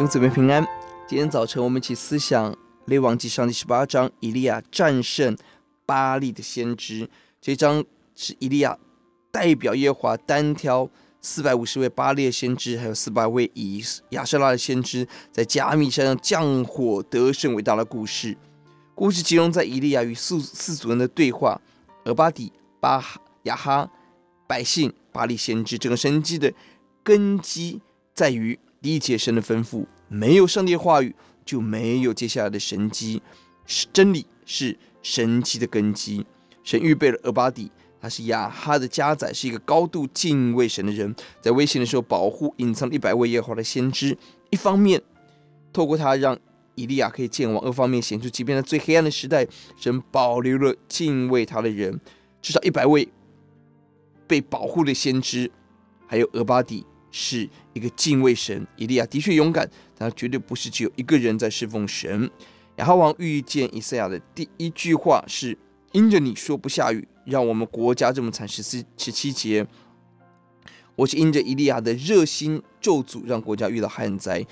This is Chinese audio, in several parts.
永子们平安。今天早晨，我们一起思想《列王纪上》第十八章，以利亚战胜巴力的先知。这一章是以利亚代表耶和华单挑四百五十位巴力的先知，还有四百位以亚舍拉的先知，在加密山上降火得胜伟大的故事。故事集中在以利亚与四四组人的对话。俄巴底、巴雅、哈、百姓、巴力先知，整个神迹的根基在于。第一节神的吩咐，没有上帝的话语，就没有接下来的神迹。是真理，是神迹的根基。神预备了俄巴底，他是亚哈的家宰，是一个高度敬畏神的人，在危险的时候保护、隐藏一百位耶和华的先知。一方面，透过他让以利亚可以见王；二方面，显出即便在最黑暗的时代，神保留了敬畏他的人，至少一百位被保护的先知，还有俄巴底。是一个敬畏神，以利亚的确勇敢，但他绝对不是只有一个人在侍奉神。亚哈王遇见以赛亚的第一句话是：“因着你说不下雨，让我们国家这么惨。”十四、十七节，我是因着以利亚的热心咒诅，让国家遇到旱灾。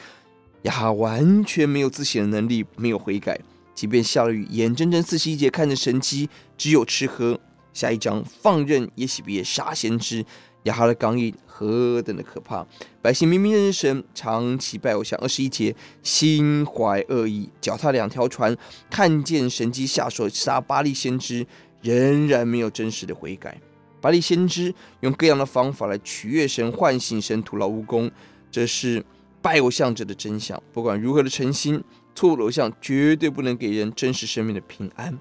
亚哈完全没有自省的能力，没有悔改，即便下了雨，眼睁睁四十一节看着神迹，只有吃喝。下一章放任耶洗别杀先知。亚哈的刚硬何等的可怕！百姓明明认识神，长期拜偶像。二十一节，心怀恶意，脚踏两条船，看见神机下手杀巴力先知，仍然没有真实的悔改。巴力先知用各样的方法来取悦神、唤醒神、徒劳无功，这是拜偶像者的真相。不管如何的诚心，错误的偶像绝对不能给人真实生命的平安。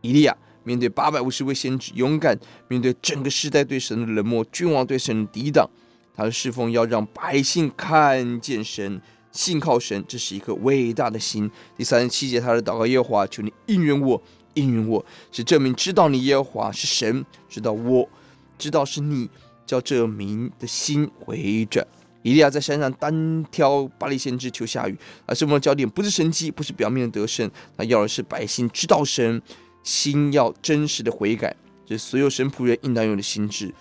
以利亚。面对八百五十位先知，勇敢面对整个时代对神的冷漠，君王对神的抵挡，他的侍奉要让百姓看见神，信靠神，这是一颗伟大的心。第三十七节，他的祷告：耶和华，求你应允我，应允我，是证明知道你耶和华是神，知道我知道是你，叫这民的心回转。以利亚在山上单挑巴力先知求下雨，而侍奉的焦点不是神迹，不是表面的得胜，他要的是百姓知道神。心要真实的悔改，这所有神仆人应当有的心志。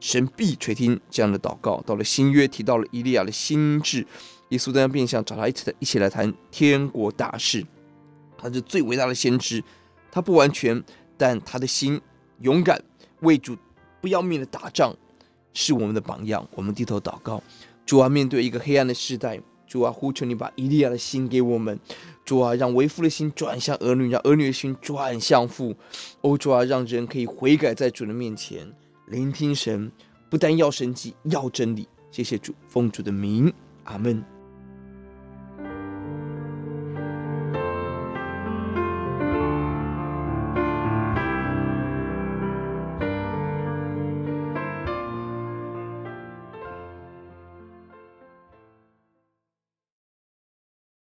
神必垂听这样的祷告。到了新约，提到了以利亚的心志，耶稣在变相找他一起来一起来谈天国大事。他是最伟大的先知，他不完全，但他的心勇敢，为主不要命的打仗，是我们的榜样。我们低头祷告，主啊，面对一个黑暗的时代。主啊，呼求你把以利亚的心给我们。主啊，让为父的心转向儿女，让儿女的心转向父。欧，主啊，让人可以悔改在主的面前，聆听神，不但要神迹，要真理。谢谢主，奉主的名，阿门。